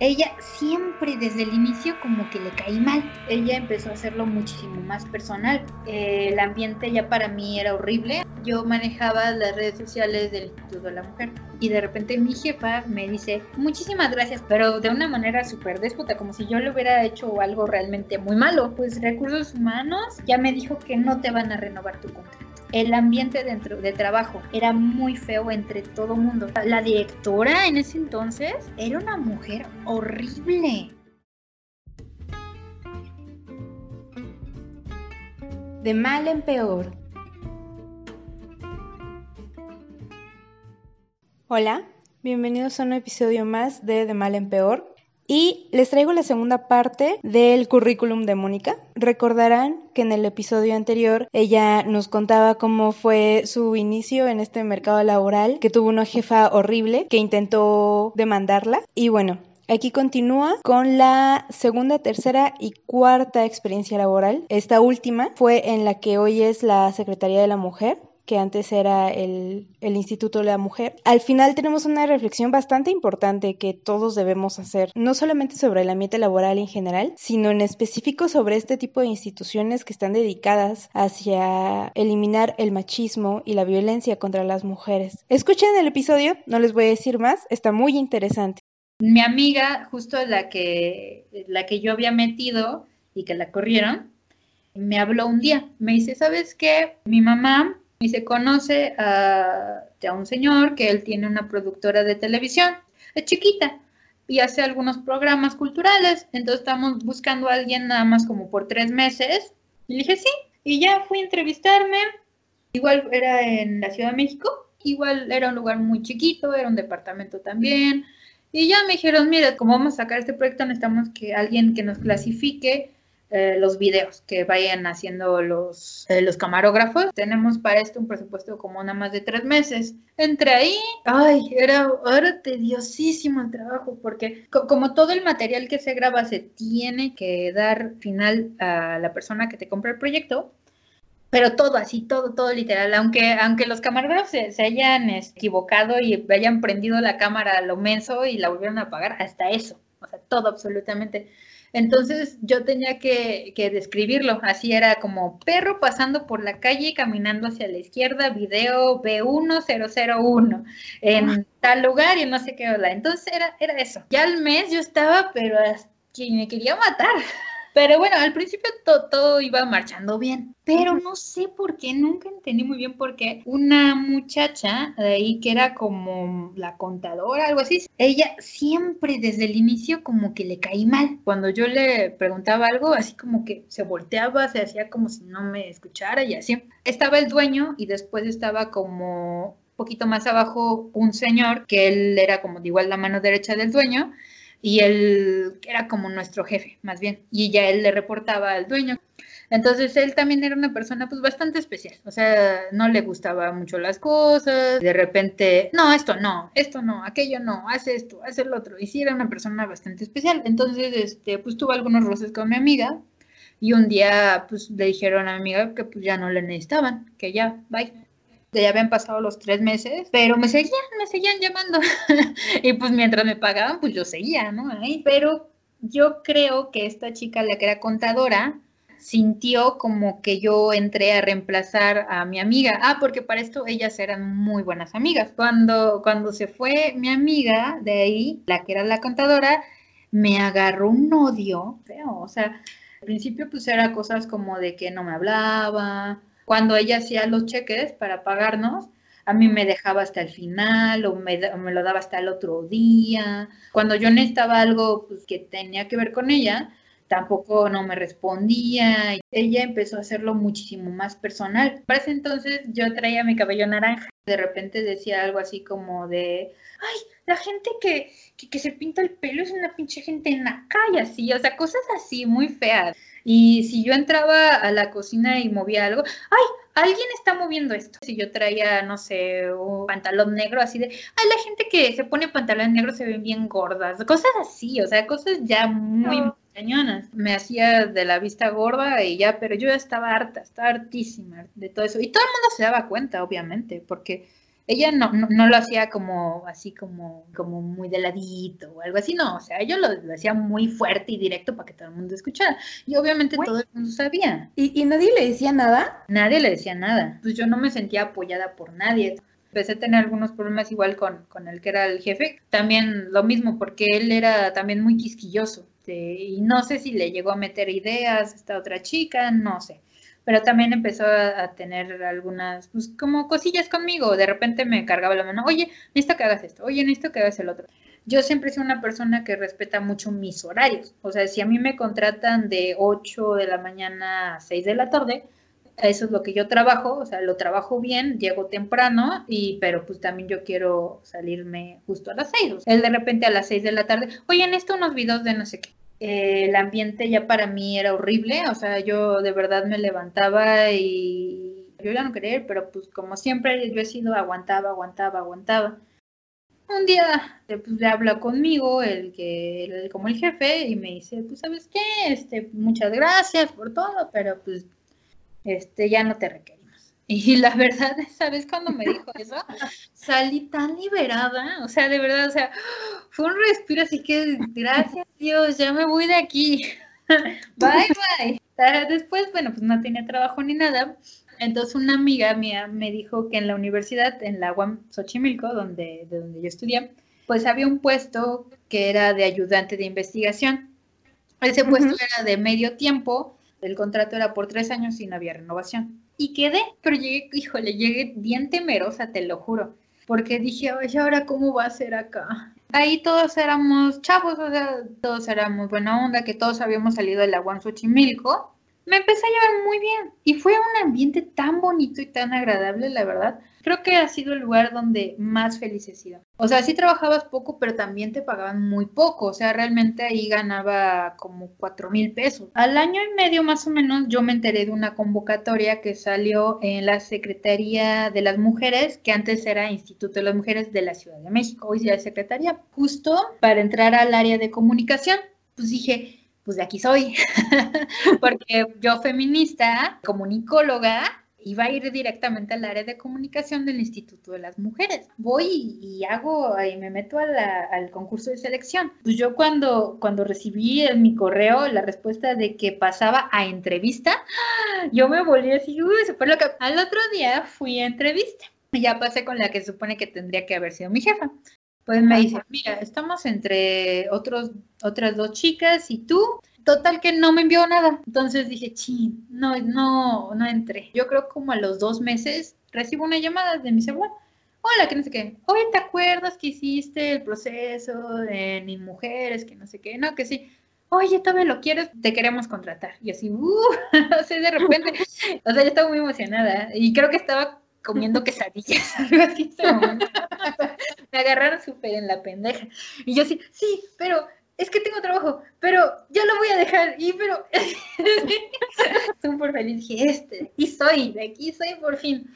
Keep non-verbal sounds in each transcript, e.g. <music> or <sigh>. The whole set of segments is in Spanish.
ella siempre desde el inicio como que le caí mal. Ella empezó a hacerlo muchísimo más personal. Eh, el ambiente ya para mí era horrible. Yo manejaba las redes sociales del Instituto de la Mujer y de repente mi jefa me dice muchísimas gracias, pero de una manera súper déspota, como si yo le hubiera hecho algo realmente muy malo. Pues recursos humanos ya me dijo que no te van a renovar tu contrato el ambiente dentro de trabajo era muy feo entre todo mundo. La directora en ese entonces era una mujer horrible. De mal en peor. Hola, bienvenidos a un episodio más de De mal en peor. Y les traigo la segunda parte del currículum de Mónica. Recordarán que en el episodio anterior ella nos contaba cómo fue su inicio en este mercado laboral, que tuvo una jefa horrible que intentó demandarla. Y bueno, Aquí continúa con la segunda, tercera y cuarta experiencia laboral. Esta última fue en la que hoy es la Secretaría de la Mujer que antes era el, Instituto de la Mujer. Al final tenemos una reflexión bastante importante que todos debemos hacer, no solamente sobre el ambiente laboral en general, sino en específico sobre este tipo de instituciones que están dedicadas hacia eliminar el machismo y la violencia contra las mujeres. Escuchen el episodio, no les voy a decir más, está muy interesante. Mi amiga, justo la que, la que yo había metido y que la corrieron, me habló un día. Me dice, ¿sabes qué? Mi mamá y se conoce a, un señor que él tiene una productora de televisión, es chiquita y hace algunos programas culturales, entonces estamos buscando a alguien nada más como por tres meses. Y dije sí, y ya fui a entrevistarme, igual era en la Ciudad de México, igual era un lugar muy chiquito, era un departamento también. Y ya me dijeron, mira, como vamos a sacar este proyecto, necesitamos que alguien que nos clasifique eh, los videos que vayan haciendo los, eh, los camarógrafos. Tenemos para esto un presupuesto como nada más de tres meses. Entre ahí, ay, era, era tediosísimo el trabajo porque como todo el material que se graba se tiene que dar final a la persona que te compra el proyecto, pero todo así, todo, todo literal, aunque, aunque los camarógrafos se, se, hayan equivocado y hayan prendido la cámara a lo menso y la volvieron a apagar, hasta eso, o sea, todo absolutamente. Entonces yo tenía que, describirlo, así era como perro pasando por la calle caminando hacia la izquierda, video B1001 en tal lugar y no sé qué. Entonces era, era eso. Ya al mes yo estaba, pero que me quería matar. Pero bueno, al principio todo iba marchando bien, pero no sé por qué, nunca entendí muy bien por qué una muchacha de ahí que era como la contadora, algo así, ella siempre desde el inicio como que le caí mal. Cuando yo le preguntaba algo, así como que se volteaba, se hacía como si no me escuchara y así. Estaba el dueño y después estaba como poquito más abajo un señor que él era como de igual la mano derecha del dueño y él era como nuestro jefe, más bien, y ya él le reportaba al dueño. Entonces él también era una persona pues bastante especial, o sea, no le gustaba mucho las cosas, de repente, no, esto no, esto no, aquello no, hace esto, hace el otro, y sí era una persona bastante especial. Entonces, este, pues tuvo algunos roces con mi amiga y un día pues le dijeron a mi amiga que pues ya no le necesitaban, que ya, bye ya habían pasado los tres meses, pero me seguían, me seguían llamando. <laughs> y pues mientras me pagaban, pues yo seguía, ¿no? Ahí, pero yo creo que esta chica, la que era contadora, sintió como que yo entré a reemplazar a mi amiga. Ah, porque para esto ellas eran muy buenas amigas. Cuando, cuando se fue mi amiga de ahí, la que era la contadora, me agarró un odio feo. O sea, al principio pues era cosas como de que no me hablaba, cuando ella hacía los cheques para pagarnos, a mí me dejaba hasta el final o me, lo daba hasta el otro día. Cuando yo necesitaba algo pues, que tenía que ver con ella, tampoco no me respondía. Ella empezó a hacerlo muchísimo más personal. Para ese entonces yo traía mi cabello naranja. De repente decía algo así como de, ay, la gente que, que, se pinta el pelo es una pinche gente en la calle, así, o sea, cosas así muy feas. Y si yo entraba a la cocina y movía algo, ¡ay! Alguien está moviendo esto. Si yo traía, no sé, un pantalón negro, así de, ay, la gente que se pone pantalón negro se ven bien gordas, cosas así, o sea, cosas ya muy cañonas. Me hacía de la vista gorda y ya, pero yo ya estaba harta, estaba hartísima de todo eso. Y todo el mundo se daba cuenta, obviamente, porque ella no, no, lo hacía como así como, como muy de ladito o algo así, no, o sea, ella lo, hacía muy fuerte y directo para que todo el mundo escuchara. Y obviamente todo el mundo sabía. ¿Y, ¿Y nadie le decía nada? Nadie le decía nada. Pues yo no me sentía apoyada por nadie empecé a tener algunos problemas igual con, con el que era el jefe. También lo mismo, porque él era también muy quisquilloso. y no sé si le llegó a meter ideas a esta otra chica, no sé pero también empezó a, tener algunas, pues como cosillas conmigo, de repente me cargaba la mano, oye, necesito que hagas esto, oye, necesito que hagas el otro. Yo siempre sido una persona que respeta mucho mis horarios, o sea, si a mí me contratan de 8 de la mañana a 6 de la tarde, eso es lo que yo trabajo, o sea, lo trabajo bien, llego temprano, y pero pues también yo quiero salirme justo a las 6. él de repente a las 6 de la tarde, oye, necesito unos videos de no sé qué el ambiente ya para mí era horrible, o sea, yo de verdad me levantaba y yo ya no quería ir, pero pues como siempre yo he sido aguantaba, aguantaba, aguantaba. Un día pues, le habla conmigo, el que como el jefe, y me dice, pues sabes qué, este, muchas gracias por todo, pero pues este ya no te requiero y la verdad, <laughs> ¿sabes cuando me dijo eso? Salí tan liberada, o sea, de verdad, o sea, fue un respiro, así que gracias Dios, ya me voy de aquí. <laughs> bye, bye. Después, bueno, pues no tenía trabajo ni nada. Entonces una amiga mía me dijo que en la universidad, en la UAM Xochimilco, donde, de donde yo estudié, pues había un puesto que era de ayudante de investigación. Ese puesto era de medio tiempo, el contrato era por tres años y no había renovación y quedé, pero llegué, híjole, llegué bien temerosa, te lo juro, porque dije, oye, ahora cómo va a ser acá. Ahí todos éramos chavos, o sea, todos éramos buena onda, que todos habíamos salido de la Xochimilco. Me empecé a llevar muy bien y fue un ambiente tan bonito y tan agradable, la verdad, creo que ha sido el lugar donde más feliz he sido. O sea, sí trabajabas poco, pero también te pagaban muy poco. O sea, realmente ahí ganaba como cuatro mil pesos. Al año y medio más o menos yo me enteré de una convocatoria que salió en la Secretaría de las Mujeres, que antes era Instituto de las Mujeres de la Ciudad de México, hoy es Secretaría, justo para entrar al área de comunicación. Pues dije, pues de aquí soy, <laughs> porque yo feminista, comunicóloga, iba a ir directamente al área de comunicación del Instituto de las Mujeres. Voy y, hago, y me meto al concurso de selección. Pues yo cuando, cuando recibí en mi correo la respuesta de que pasaba a entrevista, <gasps> yo me volví así, uy, se fue lo que... Al otro día fui a entrevista. Ya pasé con la que supone que tendría que haber sido mi jefa. Pues me dice, mira, estamos entre otros, otras dos chicas y tú, Total que no me envió nada. Entonces dije, sí, no, no, no entré. Yo creo como a los dos meses recibo una llamada de mi celular. Hola, que no sé qué. Oye, ¿te acuerdas que hiciste el proceso de mis mujeres? Que no sé qué. No, que sí. Oye, todavía lo quieres, te queremos contratar. Y así, uh, <laughs> o sea, de repente, <laughs> o sea, yo estaba muy emocionada y creo que estaba comiendo quesadillas, <laughs> algo así. me agarraron súper en la pendeja. Y yo así, sí, pero es que tengo trabajo, pero ya lo voy a dejar. Y pero <laughs> súper <laughs> feliz, dije, este, aquí soy, de aquí soy por fin.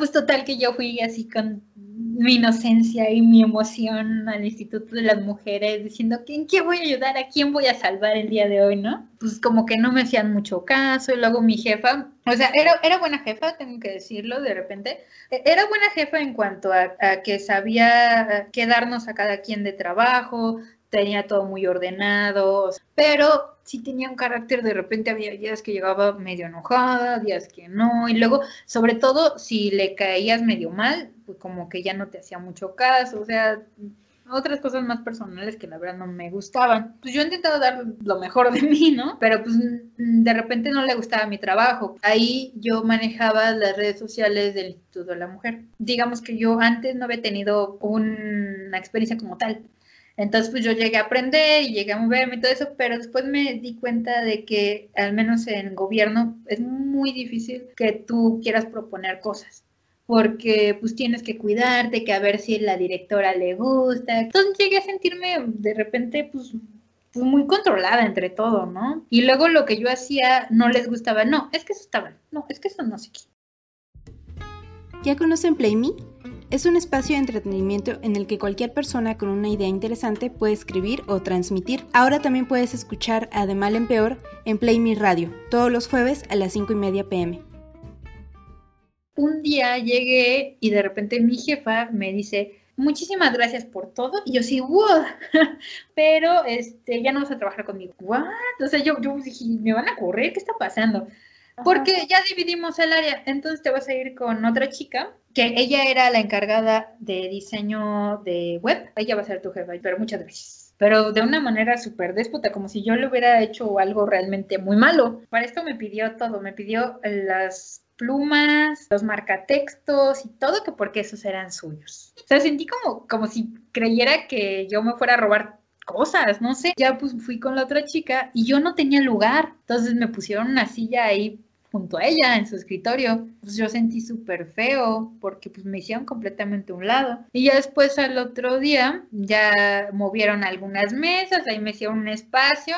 Pues total que yo fui así con mi inocencia y mi emoción al Instituto de las Mujeres, diciendo ¿en qué voy a ayudar? ¿A quién voy a salvar el día de hoy? ¿No? Pues como que no me hacían mucho caso, y luego mi jefa, o sea, era, era buena jefa, tengo que decirlo de repente, e, era buena jefa en cuanto a, a que sabía quedarnos a cada quien de trabajo, tenía todo muy ordenado, pero sí tenía un carácter, de repente había días que llegaba medio enojada, días que no, y luego, sobre todo, si le caías medio mal, pues como que ya no te hacía mucho caso, o sea, otras cosas más personales que la verdad no me gustaban. Pues yo he intentado dar lo mejor de <laughs> mí, ¿no? Pero pues de repente no le gustaba mi trabajo. Ahí yo manejaba las redes sociales del Instituto de la Mujer. Digamos que yo antes no había tenido una experiencia como tal. Entonces, pues yo llegué a aprender y llegué a moverme y todo eso, pero después me di cuenta de que, al menos en gobierno, es muy difícil que tú quieras proponer cosas, porque pues tienes que cuidarte, que a ver si la directora le gusta. Entonces llegué a sentirme de repente, pues, pues muy controlada entre todo, ¿no? Y luego lo que yo hacía no les gustaba, no, es que eso estaba, no, es que eso no sé qué. ¿Ya conocen PlayMe? Es un espacio de entretenimiento en el que cualquier persona con una idea interesante puede escribir o transmitir. Ahora también puedes escuchar a De Mal en Peor en Play Me Radio, todos los jueves a las 5 y media pm. un día llegué y de repente mi jefa me dice, muchísimas gracias por todo. Y yo sí, wow, <laughs> pero este, ya no vas a trabajar conmigo. ¿What? O sea, yo, yo dije, ¿me van a correr? ¿Qué está pasando? Porque ya dividimos el área, entonces te vas a ir con otra chica, que ella era la encargada de diseño de web. Ella va a ser tu jefa, pero muchas gracias. Pero de una manera súper déspota, como si yo le hubiera hecho algo realmente muy malo. Para esto me pidió todo, me pidió las plumas, los marcatextos y todo, que porque esos eran suyos. O sea, sentí como, como si creyera que yo me fuera a robar cosas, no sé. Ya pues fui con la otra chica y yo no tenía lugar. Entonces me pusieron una silla ahí junto a ella en su escritorio. Pues yo sentí súper feo porque pues me hicieron completamente un lado. Y ya después al otro día ya movieron algunas mesas, ahí me hicieron un espacio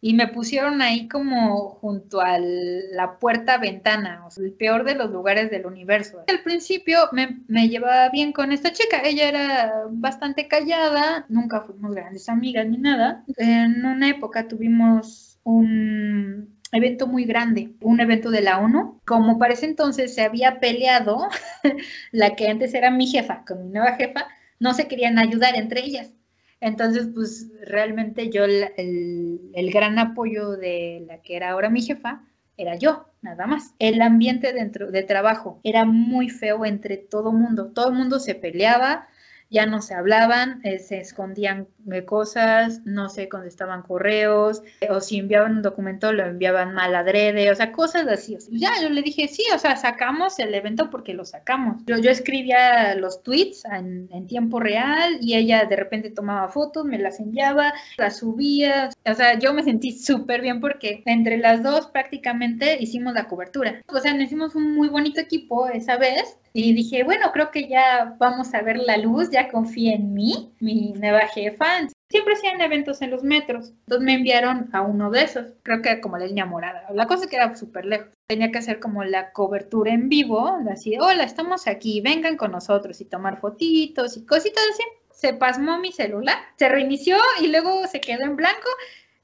y me pusieron ahí como junto a la puerta ventana, o sea, el peor de los lugares del universo. Al principio me, me, llevaba bien con esta chica, ella era bastante callada, nunca fuimos grandes amigas ni nada. En una época tuvimos un evento muy grande, un evento de la ONU. Como para ese entonces se había peleado <laughs> la que antes era mi jefa con mi nueva jefa, no se querían ayudar entre ellas. Entonces, pues realmente yo, el, gran apoyo de la que era ahora mi jefa, era yo, nada más. El ambiente dentro de trabajo era muy feo entre todo mundo. Todo el mundo se peleaba, ya no se hablaban, eh, se escondían cosas, no se contestaban correos, eh, o si enviaban un documento lo enviaban mal adrede, o sea, cosas así. ya, yo le dije, sí, o sea, sacamos el evento porque lo sacamos. Yo, yo escribía los tweets en, en tiempo real y ella de repente tomaba fotos, me las enviaba, las subía, o sea, yo me sentí súper bien porque entre las dos prácticamente hicimos la cobertura. O sea, nos hicimos un muy bonito equipo esa vez y dije, bueno, creo que ya vamos a ver la luz, ya confía en mí, mi nueva jefa. Siempre hacían eventos en los metros. Entonces me enviaron a uno de esos, creo que como la línea morada. La cosa es que era súper lejos. Tenía que hacer como la cobertura en vivo, así, hola, estamos aquí, vengan con nosotros y tomar fotitos y cositas así. Se pasmó mi celular, se reinició y luego se quedó en blanco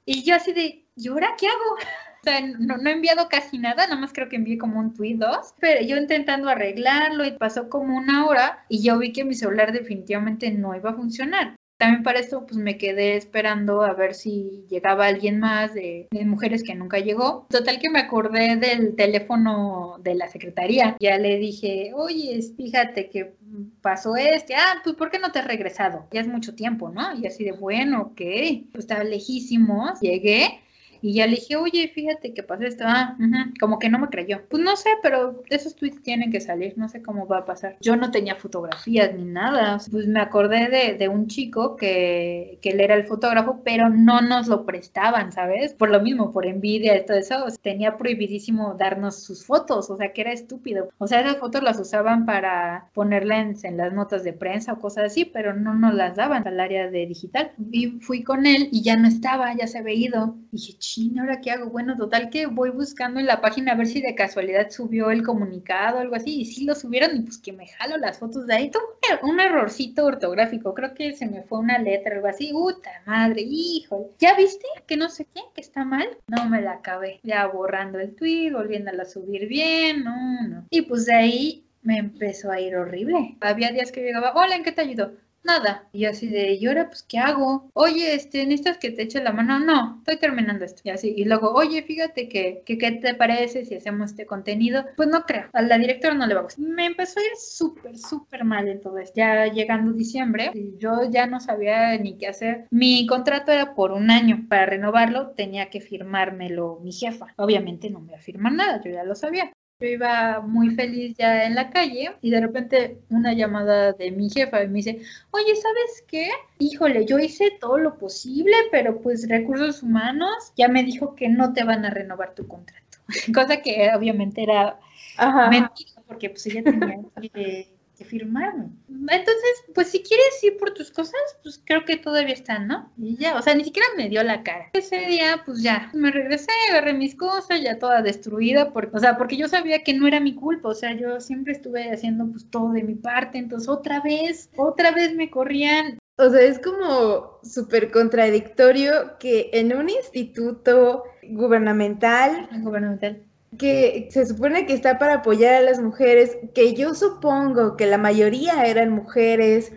y yo así de, ¿y ahora qué hago? Sea, no, he enviado casi nada, nada más creo que envié como un tweet dos, pero yo intentando arreglarlo y pasó como una hora y yo vi que mi celular definitivamente no iba a funcionar. También para esto pues me quedé esperando a ver si llegaba alguien más de, mujeres que nunca llegó. Total que me acordé del teléfono de la secretaría. Ya le dije, oye, fíjate que pasó este. Ah, pues ¿por qué no te has regresado? Ya es mucho tiempo, ¿no? Y así de, bueno, ok. Pues estaba lejísimos. Llegué y ya le dije, oye, fíjate que pasó esto. Ah, como que no me creyó. Pues no sé, pero esos tweets tienen que salir. No sé cómo va a pasar. Yo no tenía fotografías ni nada. Pues me acordé de, de un chico que, que él era el fotógrafo, pero no nos lo prestaban, ¿sabes? Por lo mismo, por envidia todo eso. Tenía prohibidísimo darnos sus fotos. O sea, que era estúpido. O sea, esas fotos las usaban para ponerlas en, en las notas de prensa o cosas así, pero no nos las daban al área de digital. Y fui con él y ya no estaba, ya se había ido. Y dije, ¿ahora qué hago? Bueno, total que voy buscando en la página a ver si de casualidad subió el comunicado o algo así, y si lo subieron, y pues que me jalo las fotos de ahí. Tuve un errorcito ortográfico, creo que se me fue una letra o algo así. ¡Puta madre! ¡Hijo! ¿Ya viste? Que no sé qué, que está mal. No me la acabé. Ya borrando el tweet, volviéndola a subir bien, no, no. Y pues de ahí me empezó a ir horrible. Había días que llegaba, hola, ¿en qué te ayudo? Nada. Y así de, ¿y ahora pues qué hago? Oye, este, ¿necesitas que te eche la mano? No, estoy terminando esto. Y así, y luego, oye, fíjate que, que ¿qué te parece si hacemos este contenido? Pues no creo, a la directora no le va a gustar. Me empezó a ir súper, súper mal en todo esto. Ya llegando diciembre, yo ya no sabía ni qué hacer. Mi contrato era por un año. Para renovarlo tenía que firmármelo mi jefa. Obviamente no me iba a firmar nada, yo ya lo sabía. Yo iba muy feliz ya en la calle y de repente una llamada de mi jefa y me dice, oye, ¿sabes qué? Híjole, yo hice todo lo posible, pero pues recursos humanos ya me dijo que no te van a renovar tu contrato. <laughs> Cosa que obviamente era mentira porque pues ella tenía que que firmarme. Entonces, pues si quieres ir por tus cosas, pues creo que todavía están, ¿no? Y ya, o sea, ni siquiera me dio la cara. Ese día, pues ya, me regresé, agarré mis cosas, ya toda destruida, porque, o sea, porque yo sabía que no era mi culpa, o sea, yo siempre estuve haciendo pues todo de mi parte, entonces otra vez, otra vez me corrían. O sea, es como súper contradictorio que en un instituto gubernamental, gubernamental que se supone que está para apoyar a las mujeres, que yo supongo que la mayoría eran mujeres,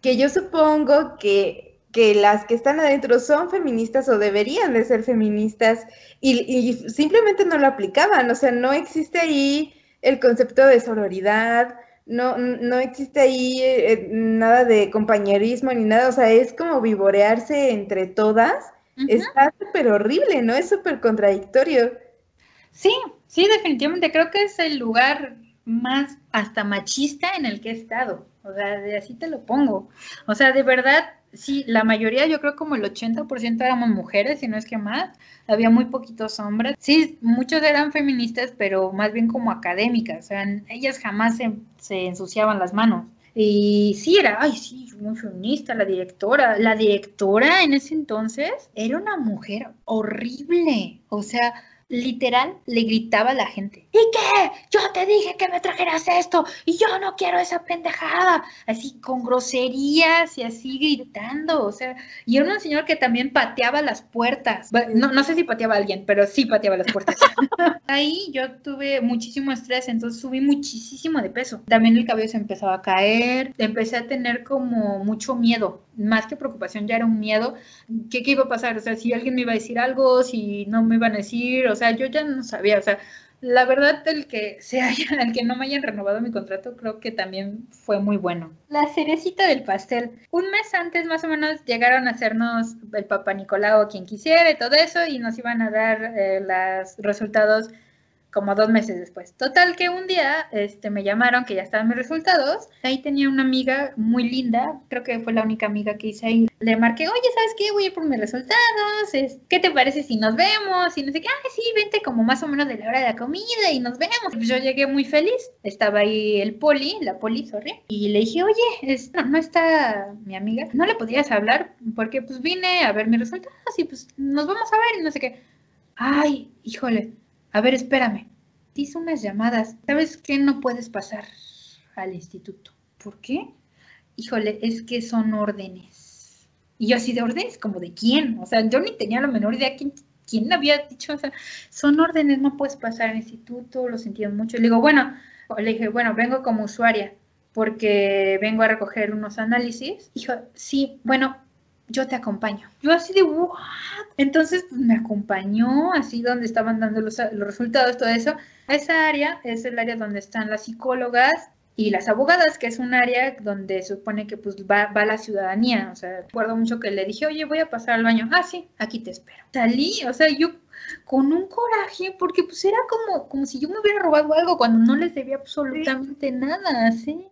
que yo supongo que, que, las que están adentro son feministas o deberían de ser feministas y, y simplemente no lo aplicaban, o sea, no existe ahí el concepto de sororidad, no, no existe ahí eh, nada de compañerismo ni nada, o sea, es como vivorearse entre todas. Está súper horrible, ¿no? Es súper contradictorio. Sí, sí, definitivamente creo que es el lugar más hasta machista en el que he estado. O sea, de así te lo pongo. O sea, de verdad, sí, la mayoría, yo creo como el 80% éramos mujeres, si no es que más. Había muy poquitos hombres. Sí, muchos eran feministas, pero más bien como académicas. O sea, ellas jamás se, se ensuciaban las manos. Y sí, era, ay, sí, muy feminista, la directora. La directora en ese entonces era una mujer horrible. O sea, literal le gritaba a la gente. ¿Y qué? Yo te dije que me trajeras esto y yo no quiero esa pendejada. Así con groserías y así gritando. O sea, y era un señor que también pateaba las puertas. No, no sé si pateaba a alguien, pero sí pateaba las puertas. <laughs> Ahí yo tuve muchísimo estrés, entonces subí muchísimo de peso. También el cabello se empezaba a caer. Empecé a tener como mucho miedo. Más que preocupación, ya era un miedo. ¿Qué, qué iba a pasar? O sea, si alguien me iba a decir algo, si no me iban a decir, o sea, yo ya no sabía, o sea, la verdad el que se haya, el que no me hayan renovado mi contrato creo que también fue muy bueno. La cerecita del pastel. Un mes antes más o menos llegaron a hacernos el papá Nicolau quien quisiera y todo eso y nos iban a dar eh, los resultados como dos meses después. Total que un día este, me llamaron que ya estaban mis resultados. Ahí tenía una amiga muy linda, creo que fue la única amiga que hice ahí. Le marqué, oye, ¿sabes qué? Voy a ir por mis resultados. ¿Qué te parece si nos vemos? Y no sé qué, ay, sí, vente como más o menos de la hora de la comida y nos vemos. Pues yo llegué muy feliz. Estaba ahí el poli, la poli, sorry. Y le dije, oye, no, no está mi amiga. ¿No le podrías hablar? Porque pues vine a ver mis resultados y pues nos vamos a ver y no sé qué. Ay, híjole a ver, espérame. Te hice unas llamadas. ¿Sabes qué? No puedes pasar al instituto. ¿Por qué? Híjole, es que son órdenes. Y yo así de órdenes, como de quién. O sea, yo ni tenía la menor idea quién, quién había dicho. O sea, son órdenes, no puedes pasar al instituto, lo sentí mucho. Le digo, bueno, le dije, bueno, vengo como usuaria porque vengo a recoger unos análisis. Dijo, sí, bueno, yo te acompaño. Yo así de, ¿what? Entonces, me acompañó, así donde estaban dando los, resultados, todo eso. Esa área es el área donde están las psicólogas y las abogadas, que es un área donde supone que pues va, va, la ciudadanía. O sea, recuerdo mucho que le dije, oye, voy a pasar al baño. Ah, sí, aquí te espero. Salí, o sea, yo con un coraje, porque pues era como, como si yo me hubiera robado algo cuando no les debía absolutamente nada, ¿sí?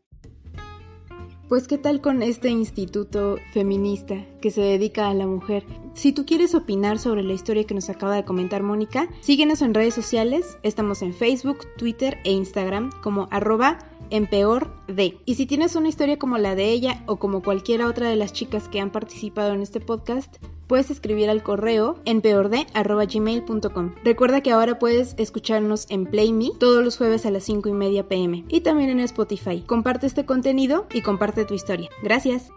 Pues qué tal con este instituto feminista que se dedica a la mujer. Si tú quieres opinar sobre la historia que nos acaba de comentar Mónica, síguenos en redes sociales. Estamos en Facebook, Twitter e Instagram como arroba en. Y si tienes una historia como la de ella o como cualquiera otra de las chicas que han participado en este podcast, puedes escribir al correo en peorde.gmail.com. Recuerda que ahora puedes escucharnos en PlayMe todos los jueves a las 5 y media pm y también en Spotify. Comparte este contenido y comparte tu historia. Gracias.